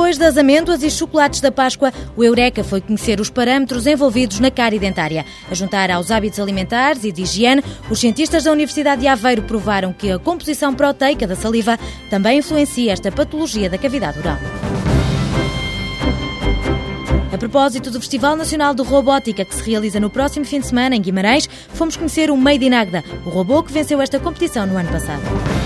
Depois das amêndoas e chocolates da Páscoa, o Eureka foi conhecer os parâmetros envolvidos na cárie dentária. A juntar aos hábitos alimentares e de higiene, os cientistas da Universidade de Aveiro provaram que a composição proteica da saliva também influencia esta patologia da cavidade oral. A propósito do Festival Nacional de Robótica, que se realiza no próximo fim de semana em Guimarães, fomos conhecer o Made in Agda, o robô que venceu esta competição no ano passado.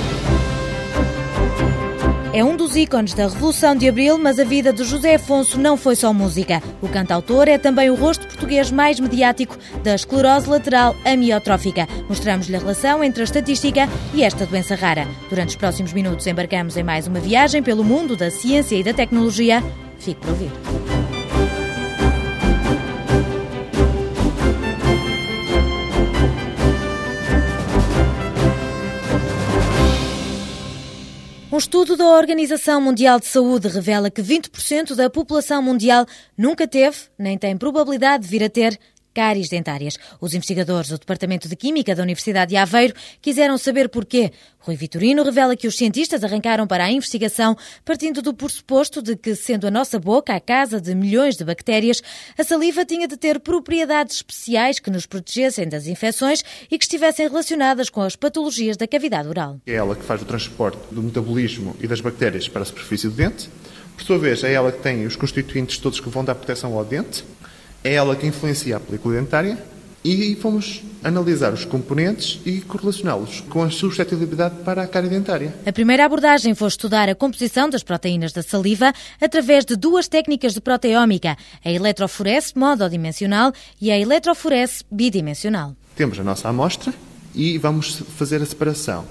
É um dos ícones da Revolução de Abril, mas a vida de José Afonso não foi só música. O cantautor é também o rosto português mais mediático da esclerose lateral amiotrófica. Mostramos-lhe a relação entre a estatística e esta doença rara. Durante os próximos minutos embarcamos em mais uma viagem pelo mundo da ciência e da tecnologia. Fique para ouvir. Estudo da Organização Mundial de Saúde revela que 20% da população mundial nunca teve, nem tem probabilidade de vir a ter, cáries dentárias. Os investigadores do Departamento de Química da Universidade de Aveiro quiseram saber porquê. Rui Vitorino revela que os cientistas arrancaram para a investigação partindo do pressuposto de que, sendo a nossa boca a casa de milhões de bactérias, a saliva tinha de ter propriedades especiais que nos protegessem das infecções e que estivessem relacionadas com as patologias da cavidade oral. É ela que faz o transporte do metabolismo e das bactérias para a superfície do dente. Por sua vez, é ela que tem os constituintes todos que vão dar proteção ao dente é ela que influencia a película dentária e fomos analisar os componentes e correlacioná-los com a suscetibilidade para a cárie dentária. A primeira abordagem foi estudar a composição das proteínas da saliva através de duas técnicas de proteómica, a eletroforese monodimensional e a eletroforese bidimensional. Temos a nossa amostra e vamos fazer a separação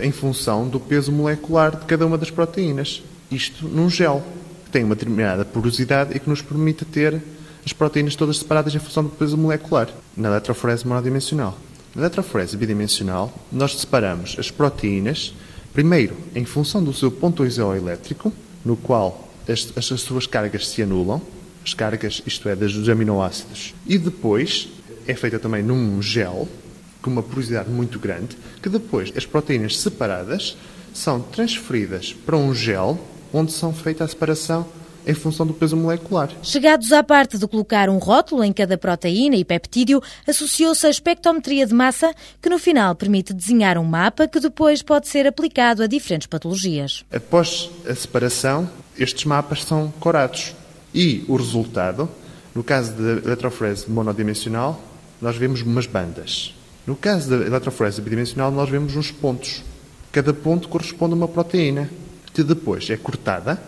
em função do peso molecular de cada uma das proteínas. Isto num gel que tem uma determinada porosidade e que nos permite ter as proteínas todas separadas em função do peso molecular, na eletroforese monodimensional. Na eletroforese bidimensional, nós separamos as proteínas, primeiro em função do seu ponto isoelétrico, no qual as, as, as suas cargas se anulam, as cargas, isto é, dos aminoácidos, e depois é feita também num gel, com uma porosidade muito grande, que depois as proteínas separadas são transferidas para um gel, onde são feita a separação em função do peso molecular. Chegados à parte de colocar um rótulo em cada proteína e peptídeo, associou-se a espectrometria de massa, que no final permite desenhar um mapa que depois pode ser aplicado a diferentes patologias. Após a separação, estes mapas são corados e o resultado, no caso da eletroforese monodimensional, nós vemos umas bandas. No caso da eletroforese bidimensional, nós vemos uns pontos. Cada ponto corresponde a uma proteína, que depois é cortada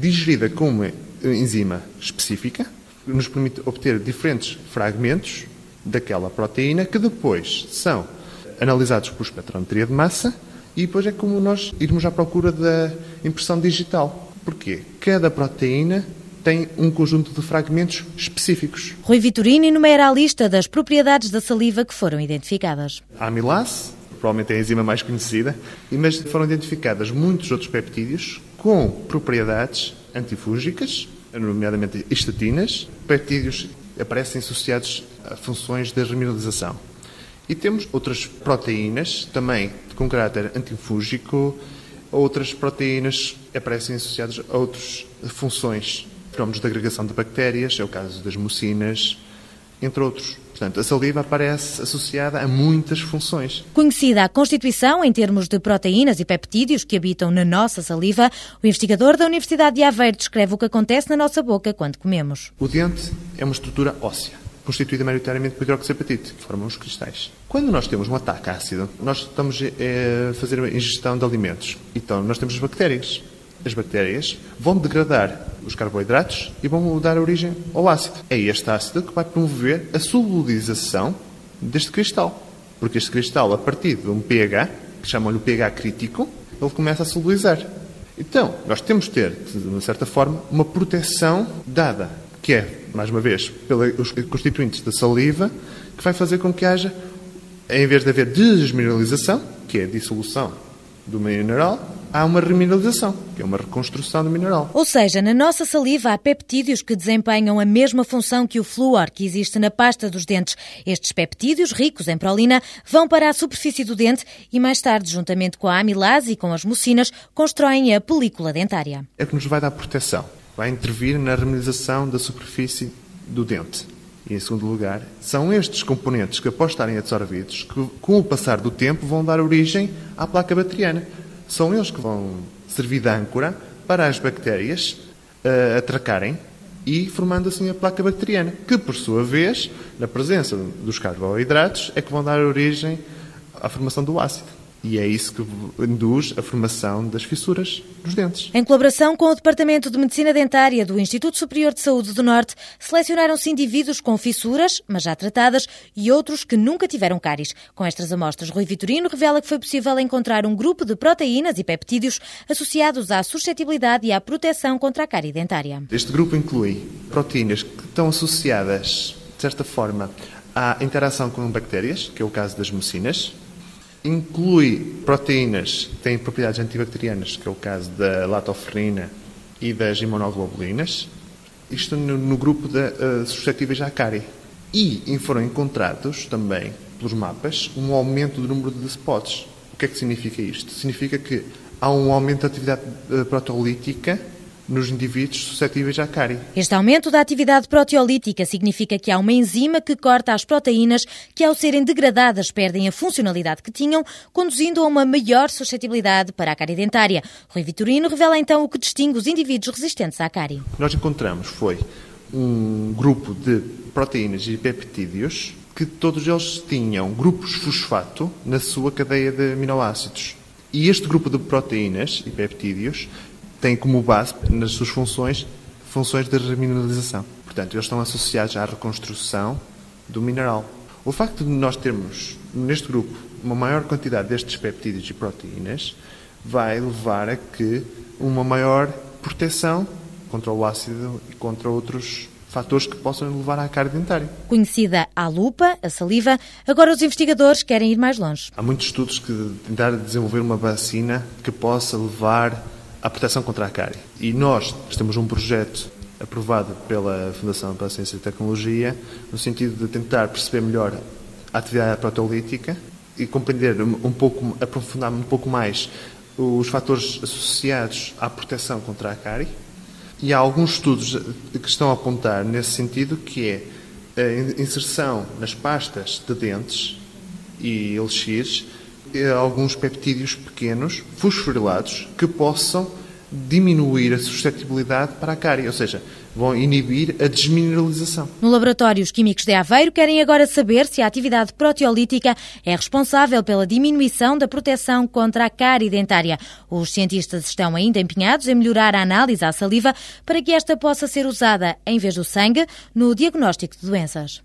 digerida com uma enzima específica, que nos permite obter diferentes fragmentos daquela proteína que depois são analisados por espectrometria de massa e depois é como nós irmos à procura da impressão digital. Porquê? Cada proteína tem um conjunto de fragmentos específicos. Rui Vitorino enumera a lista das propriedades da saliva que foram identificadas. A amilase, provavelmente é a enzima mais conhecida, mas foram identificadas muitos outros peptídeos com propriedades antifúngicas, nomeadamente estatinas. Peptídeos aparecem associados a funções de remineralização. E temos outras proteínas, também com caráter antifúngico, outras proteínas aparecem associadas a outras funções, fenómenos de agregação de bactérias, é o caso das mucinas, entre outros. Portanto, a saliva aparece associada a muitas funções. Conhecida a constituição em termos de proteínas e peptídeos que habitam na nossa saliva, o investigador da Universidade de Aveiro descreve o que acontece na nossa boca quando comemos. O dente é uma estrutura óssea, constituída maioritariamente por hidroxapatite, que formam os cristais. Quando nós temos um ataque ácido, nós estamos a fazer a ingestão de alimentos. Então, nós temos as bactérias as bactérias vão degradar os carboidratos e vão dar origem ao ácido. É este ácido que vai promover a solubilização deste cristal. Porque este cristal, a partir de um pH, que chamam-lhe o pH crítico, ele começa a solubilizar. Então, nós temos de ter, de certa forma, uma proteção dada, que é, mais uma vez, pelos constituintes da saliva, que vai fazer com que haja, em vez de haver desmineralização, que é a dissolução do mineral, há uma remineralização, que é uma reconstrução do mineral. Ou seja, na nossa saliva há peptídeos que desempenham a mesma função que o flúor que existe na pasta dos dentes. Estes peptídeos, ricos em prolina, vão para a superfície do dente e mais tarde, juntamente com a amilase e com as mucinas, constroem a película dentária. É que nos vai dar proteção. vai intervir na harmonização da superfície do dente. E, em segundo lugar, são estes componentes que, após estarem absorvidos, que, com o passar do tempo, vão dar origem à placa bacteriana. São eles que vão servir de âncora para as bactérias uh, atracarem e formando assim a placa bacteriana, que, por sua vez, na presença dos carboidratos, é que vão dar origem à formação do ácido. E é isso que induz a formação das fissuras dos dentes. Em colaboração com o Departamento de Medicina Dentária do Instituto Superior de Saúde do Norte, selecionaram-se indivíduos com fissuras, mas já tratadas, e outros que nunca tiveram cáries. Com estas amostras, Rui Vitorino revela que foi possível encontrar um grupo de proteínas e peptídeos associados à suscetibilidade e à proteção contra a cárie dentária. Este grupo inclui proteínas que estão associadas, de certa forma, à interação com bactérias, que é o caso das mucinas, inclui proteínas que têm propriedades antibacterianas, que é o caso da latoferrina e das imunoglobulinas, isto no, no grupo de uh, suscetíveis à cárie. E foram encontrados também, pelos mapas, um aumento do número de spots. O que é que significa isto? Significa que há um aumento da atividade uh, proteolítica nos indivíduos suscetíveis à cárie. Este aumento da atividade proteolítica significa que há uma enzima que corta as proteínas que, ao serem degradadas, perdem a funcionalidade que tinham, conduzindo a uma maior suscetibilidade para a cárie dentária. Rui Vitorino revela então o que distingue os indivíduos resistentes à cárie. Nós encontramos foi um grupo de proteínas e peptídeos que todos eles tinham grupos fosfato na sua cadeia de aminoácidos. E este grupo de proteínas e peptídeos têm como base, nas suas funções, funções de remineralização. Portanto, eles estão associados à reconstrução do mineral. O facto de nós termos, neste grupo, uma maior quantidade destes peptídeos e proteínas vai levar a que uma maior proteção contra o ácido e contra outros fatores que possam levar à cárie dentária. Conhecida à lupa, a saliva, agora os investigadores querem ir mais longe. Há muitos estudos que tentar desenvolver uma vacina que possa levar à proteção contra a cárie. E nós temos um projeto aprovado pela Fundação para a Ciência e Tecnologia no sentido de tentar perceber melhor a atividade proteolítica e compreender um pouco, aprofundar um pouco mais os fatores associados à proteção contra a cárie. E há alguns estudos que estão a apontar nesse sentido, que é a inserção nas pastas de dentes e elixires alguns peptídeos pequenos, fosforilados, que possam diminuir a suscetibilidade para a cárie, ou seja, vão inibir a desmineralização. No laboratório, os químicos de Aveiro querem agora saber se a atividade proteolítica é responsável pela diminuição da proteção contra a cárie dentária. Os cientistas estão ainda empenhados em melhorar a análise à saliva para que esta possa ser usada, em vez do sangue, no diagnóstico de doenças.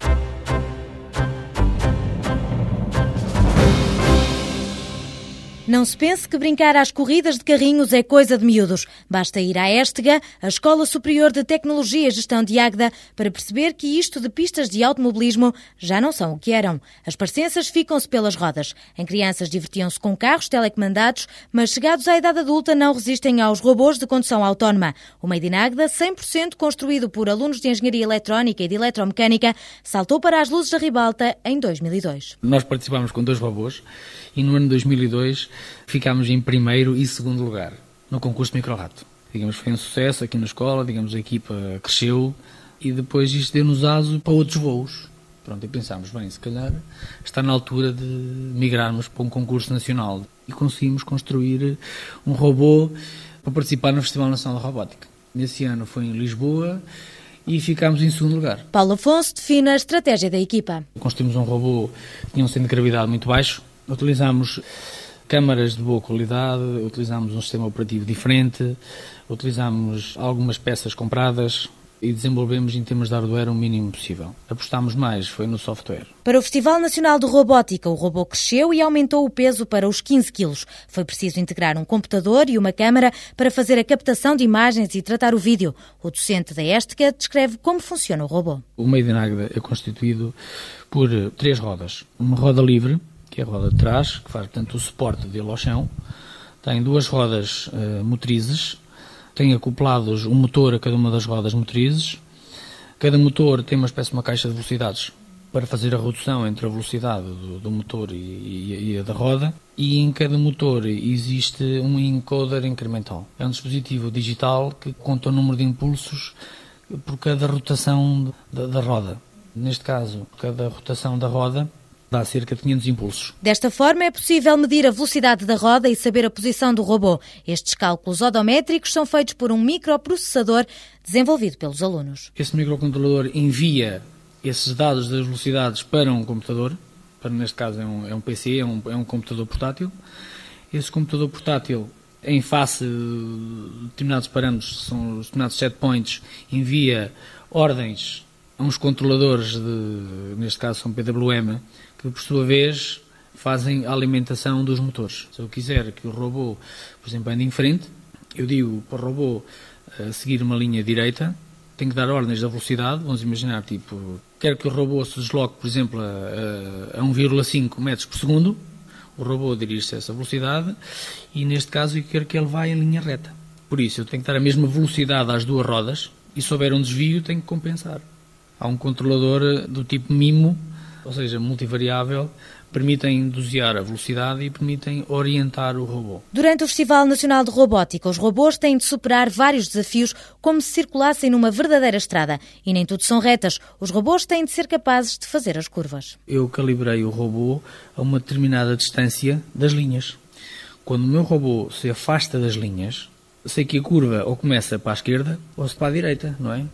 Não se pense que brincar às corridas de carrinhos é coisa de miúdos. Basta ir à Estega, a Escola Superior de Tecnologia e Gestão de Águeda, para perceber que isto de pistas de automobilismo já não são o que eram. As parecenças ficam-se pelas rodas. Em crianças divertiam-se com carros telecomandados, mas chegados à idade adulta não resistem aos robôs de condução autónoma. O Made in Águeda, 100% construído por alunos de Engenharia Eletrónica e de Eletromecânica, saltou para as luzes da ribalta em 2002. Nós participámos com dois robôs e no ano de 2002 ficámos em primeiro e segundo lugar no concurso de micro-rato. Digamos, foi um sucesso aqui na escola, digamos, a equipa cresceu e depois isto deu-nos aso para outros voos. Pronto, e pensámos, bem, se calhar está na altura de migrarmos para um concurso nacional. E conseguimos construir um robô para participar no Festival Nacional de Robótica. Nesse ano foi em Lisboa e ficámos em segundo lugar. Paulo Afonso define a estratégia da equipa. Construímos um robô que tinha um centro de gravidade muito baixo, Utilizamos câmaras de boa qualidade, utilizamos um sistema operativo diferente, utilizamos algumas peças compradas e desenvolvemos em termos de hardware o mínimo possível. Apostámos mais, foi no software. Para o Festival Nacional de Robótica, o robô cresceu e aumentou o peso para os 15 quilos. Foi preciso integrar um computador e uma câmara para fazer a captação de imagens e tratar o vídeo. O docente da Estica descreve como funciona o robô. O meio de Águeda é constituído por três rodas. Uma roda livre, que é a roda de trás, que faz, portanto, o suporte dele ao chão. Tem duas rodas uh, motrizes, tem acoplados um motor a cada uma das rodas motrizes. Cada motor tem uma espécie de uma caixa de velocidades para fazer a redução entre a velocidade do, do motor e, e, e, a da roda. E em cada motor existe um encoder incremental. É um dispositivo digital que conta o número de impulsos por cada rotação da, da roda. Neste caso, cada rotação da roda dá cerca de 500 impulsos. Desta forma, é possível medir a velocidade da roda e saber a posição do robô. Estes cálculos odométricos são feitos por um microprocessador desenvolvido pelos alunos. Esse microcontrolador envia esses dados das velocidades para um computador, para neste caso é um, é um PC, é um, é um computador portátil. Esse computador portátil, em face de determinados parâmetros, são os determinados set points, envia ordens uns controladores, de, neste caso são PWM, que por sua vez fazem a alimentação dos motores. Se eu quiser que o robô, por exemplo, ande em frente, eu digo para o robô uh, seguir uma linha direita, tenho que dar ordens da velocidade, vamos imaginar, tipo, quero que o robô se desloque, por exemplo, a, a 1,5 metros por segundo, o robô dirige-se a essa velocidade e, neste caso, eu quero que ele vá em linha reta. Por isso, eu tenho que dar a mesma velocidade às duas rodas e, se houver um desvio, tenho que compensar. Há um controlador do tipo MIMO, ou seja, multivariável, permitem dosear a velocidade e permitem orientar o robô. Durante o Festival Nacional de Robótica, os robôs têm de superar vários desafios como se circulassem numa verdadeira estrada. E nem tudo são retas. Os robôs têm de ser capazes de fazer as curvas. Eu calibrei o robô a uma determinada distância das linhas. Quando o meu robô se afasta das linhas, sei que a curva ou começa para a esquerda ou se para a direita, não é?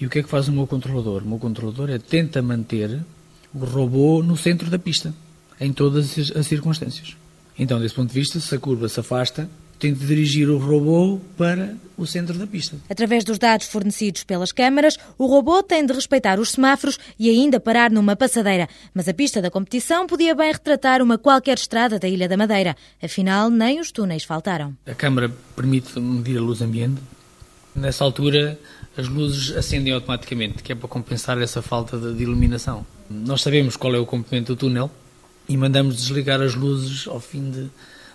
E o que é que faz o meu controlador? O meu controlador é tenta manter o robô no centro da pista em todas as circunstâncias. Então, desse ponto de vista, se a curva se afasta, tem de dirigir o robô para o centro da pista. Através dos dados fornecidos pelas câmaras, o robô tem de respeitar os semáforos e ainda parar numa passadeira. Mas a pista da competição podia bem retratar uma qualquer estrada da Ilha da Madeira. Afinal, nem os túneis faltaram. A câmara permite medir a luz ambiente. Nessa altura, as luzes acendem automaticamente, que é para compensar essa falta de iluminação. Nós sabemos qual é o comprimento do túnel, e mandamos desligar as luzes ao fim de,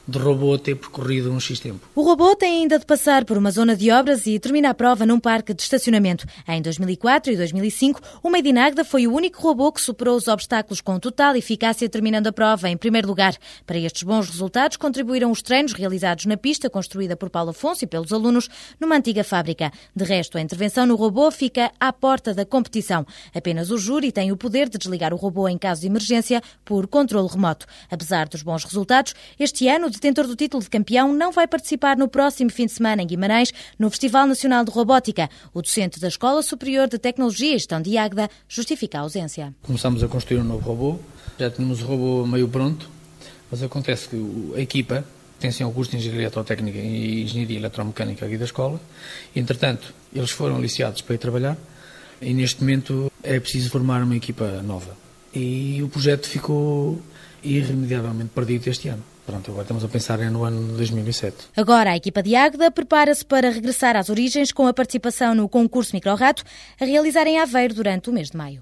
de robô ter percorrido um X tempo. O robô tem ainda de passar por uma zona de obras e termina a prova num parque de estacionamento. Em 2004 e 2005, o Made in Agda foi o único robô que superou os obstáculos com total eficácia, terminando a prova em primeiro lugar. Para estes bons resultados, contribuíram os treinos realizados na pista construída por Paulo Afonso e pelos alunos numa antiga fábrica. De resto, a intervenção no robô fica à porta da competição. Apenas o júri tem o poder de desligar o robô em caso de emergência por controle remoto. Apesar dos bons resultados, este ano detentor do título de campeão, não vai participar no próximo fim de semana em Guimarães, no Festival Nacional de Robótica. O docente da Escola Superior de Tecnologia e Gestão de Águeda justifica a ausência. Começamos a construir um novo robô, já tínhamos o robô meio pronto, mas acontece que a equipa ao curso de Engenharia Autotécnica e Engenharia Eletromecânica aqui da escola. Entretanto, eles foram aliciados para ir trabalhar e neste momento é preciso formar uma equipa nova. E o projeto ficou irremediavelmente perdido este ano. Pronto, agora estamos a pensar no ano de 2007. Agora a equipa de Águeda prepara-se para regressar às origens com a participação no concurso Microrato, a realizar em Aveiro durante o mês de maio.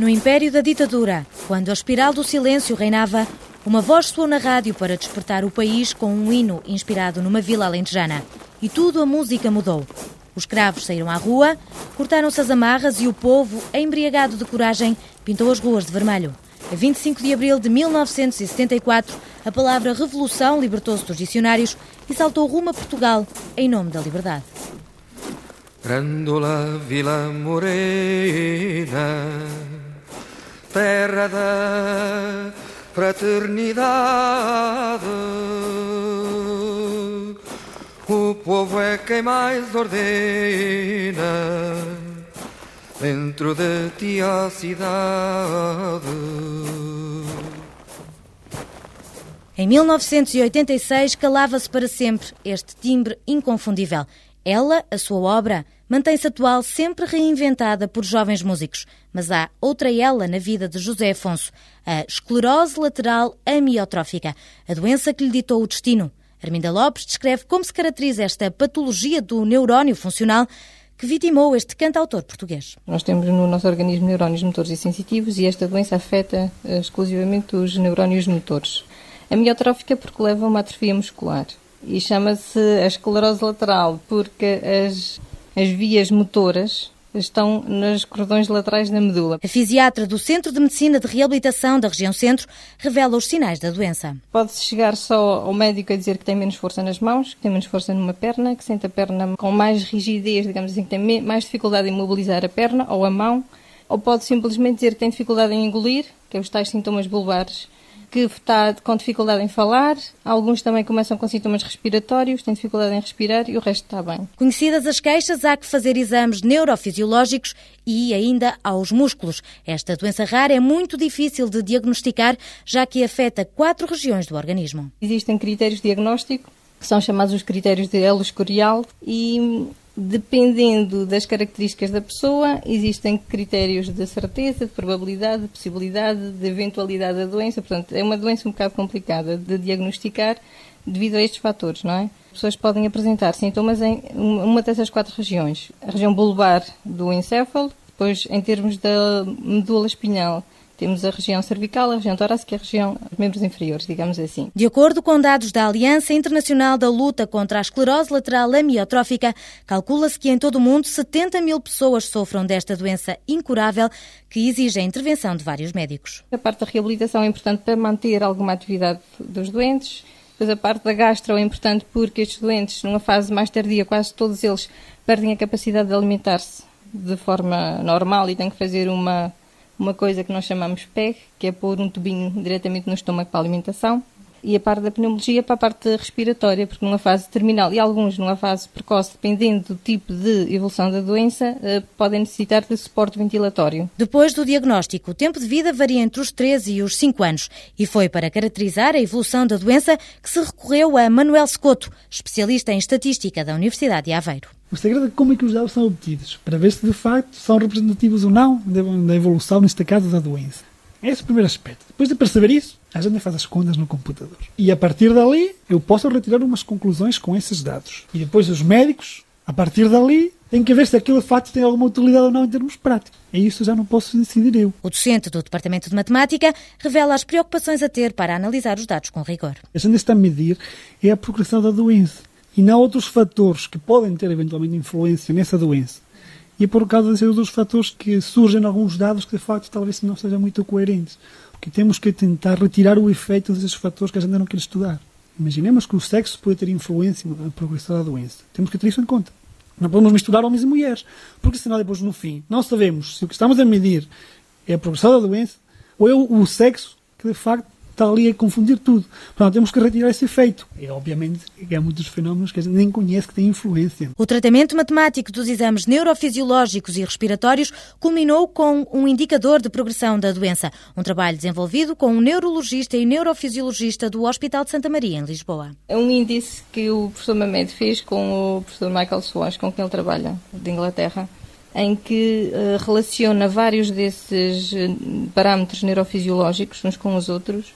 No império da ditadura, quando a espiral do silêncio reinava, uma voz soou na rádio para despertar o país com um hino inspirado numa vila alentejana. E tudo a música mudou. Os escravos saíram à rua, cortaram-se as amarras e o povo, embriagado de coragem, pintou as ruas de vermelho. A 25 de abril de 1974, a palavra revolução libertou-se dos dicionários e saltou rumo a Portugal em nome da liberdade. Grandola Vila Morena, terra da fraternidade. O povo é quem mais ordena dentro de ti a cidade. Em 1986 calava-se para sempre este timbre inconfundível. Ela, a sua obra, mantém-se atual sempre reinventada por jovens músicos. Mas há outra ela na vida de José Afonso, a esclerose lateral amiotrófica, a doença que lhe ditou o destino. Arminda Lopes descreve como se caracteriza esta patologia do neurónio funcional que vitimou este cantautor português. Nós temos no nosso organismo neurónios motores e sensitivos e esta doença afeta exclusivamente os neurónios motores. Amiotrófica porque leva uma atrofia muscular e chama-se a esclerose lateral porque as, as vias motoras estão nos cordões laterais da medula. A fisiatra do Centro de Medicina de Reabilitação da região Centro revela os sinais da doença. Pode-se chegar só ao médico a dizer que tem menos força nas mãos, que tem menos força numa perna, que sente a perna com mais rigidez, digamos assim, que tem mais dificuldade em mobilizar a perna ou a mão, ou pode simplesmente dizer que tem dificuldade em engolir, que é os tais sintomas bulbares que está com dificuldade em falar, alguns também começam com sintomas respiratórios, têm dificuldade em respirar e o resto está bem. Conhecidas as queixas, há que fazer exames neurofisiológicos e ainda aos músculos. Esta doença rara é muito difícil de diagnosticar, já que afeta quatro regiões do organismo. Existem critérios de diagnóstico que são chamados os critérios de elo escorial e dependendo das características da pessoa, existem critérios de certeza, de probabilidade, de possibilidade, de eventualidade da doença. Portanto, é uma doença um bocado complicada de diagnosticar devido a estes fatores, não é? As pessoas podem apresentar sintomas em uma dessas quatro regiões. A região bulbar do encéfalo, depois em termos da medula espinhal, temos a região cervical, a região torácica e a região dos membros inferiores, digamos assim. De acordo com dados da Aliança Internacional da Luta contra a Esclerose Lateral Amiotrófica, calcula-se que em todo o mundo 70 mil pessoas sofram desta doença incurável que exige a intervenção de vários médicos. A parte da reabilitação é importante para manter alguma atividade dos doentes. Depois a parte da gastro é importante porque estes doentes, numa fase mais tardia, quase todos eles perdem a capacidade de alimentar-se de forma normal e têm que fazer uma uma coisa que nós chamamos PEG, que é pôr um tubinho diretamente no estômago para a alimentação, e a parte da pneumologia para a parte respiratória, porque numa fase terminal e alguns numa fase precoce, dependendo do tipo de evolução da doença, eh, podem necessitar de suporte ventilatório. Depois do diagnóstico, o tempo de vida varia entre os 13 e os 5 anos e foi para caracterizar a evolução da doença que se recorreu a Manuel Secoto, especialista em estatística da Universidade de Aveiro. O segredo é como é que os dados são obtidos, para ver se de facto são representativos ou não da evolução, neste caso, da doença. Esse é o primeiro aspecto. Depois de perceber isso, a gente faz as contas no computador. E a partir dali, eu posso retirar umas conclusões com esses dados. E depois os médicos, a partir dali, têm que ver se aquilo de facto tem alguma utilidade ou não em termos práticos. E isso já não posso decidir eu. O docente do Departamento de Matemática revela as preocupações a ter para analisar os dados com rigor. A gente está a medir é a progressão da doença. E não outros fatores que podem ter eventualmente influência nessa doença. E é por causa desses outros fatores que surgem alguns dados que de facto talvez não sejam muito coerentes. Porque temos que tentar retirar o efeito desses fatores que a gente não quer estudar. Imaginemos que o sexo pode ter influência na progressão da doença. Temos que ter isso em conta. Não podemos misturar homens e mulheres, porque senão depois no fim não sabemos se o que estamos a medir é a progressão da doença ou é o sexo que de facto está ali a confundir tudo. Portanto, temos que retirar esse efeito. E, obviamente, há muitos fenómenos que a gente nem conhece que têm influência. O tratamento matemático dos exames neurofisiológicos e respiratórios culminou com um indicador de progressão da doença. Um trabalho desenvolvido com um neurologista e neurofisiologista do Hospital de Santa Maria, em Lisboa. É um índice que o professor Mamed fez com o professor Michael Swash, com quem ele trabalha, de Inglaterra em que uh, relaciona vários desses eh, parâmetros neurofisiológicos uns com os outros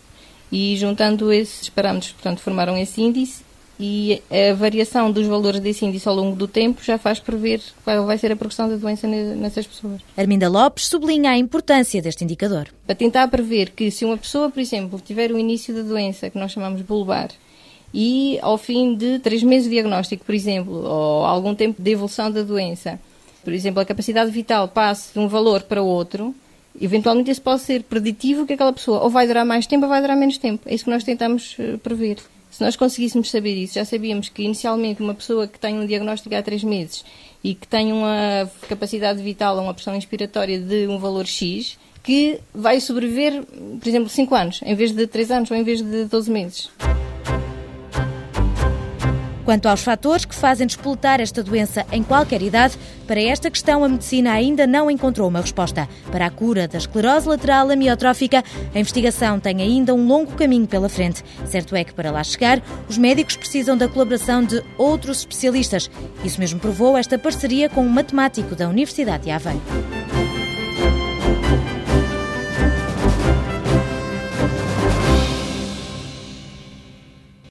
e juntando esses parâmetros, portanto, formaram esse índice e a variação dos valores desse índice ao longo do tempo já faz prever qual vai ser a progressão da doença nessas pessoas. Arminda Lopes sublinha a importância deste indicador. Para tentar prever que se uma pessoa, por exemplo, tiver o início da doença, que nós chamamos bulbar, e ao fim de três meses de diagnóstico, por exemplo, ou algum tempo de evolução da doença, por exemplo, a capacidade vital passe de um valor para outro, eventualmente isso pode ser preditivo que aquela pessoa ou vai durar mais tempo ou vai durar menos tempo. É isso que nós tentamos eh, prever. Se nós conseguíssemos saber isso, já sabíamos que inicialmente uma pessoa que tem um diagnóstico há três meses e que tem uma capacidade vital ou uma pressão inspiratória de um valor X, que vai sobreviver, por exemplo, 5 anos, em vez de 3 anos ou em vez de 12 meses. Quanto aos fatores que fazem despoltar esta doença em qualquer idade, para esta questão a medicina ainda não encontrou uma resposta. Para a cura da esclerose lateral amiotrófica, a investigação tem ainda um longo caminho pela frente. Certo é que para lá chegar, os médicos precisam da colaboração de outros especialistas. Isso mesmo provou esta parceria com um matemático da Universidade de Aveiro.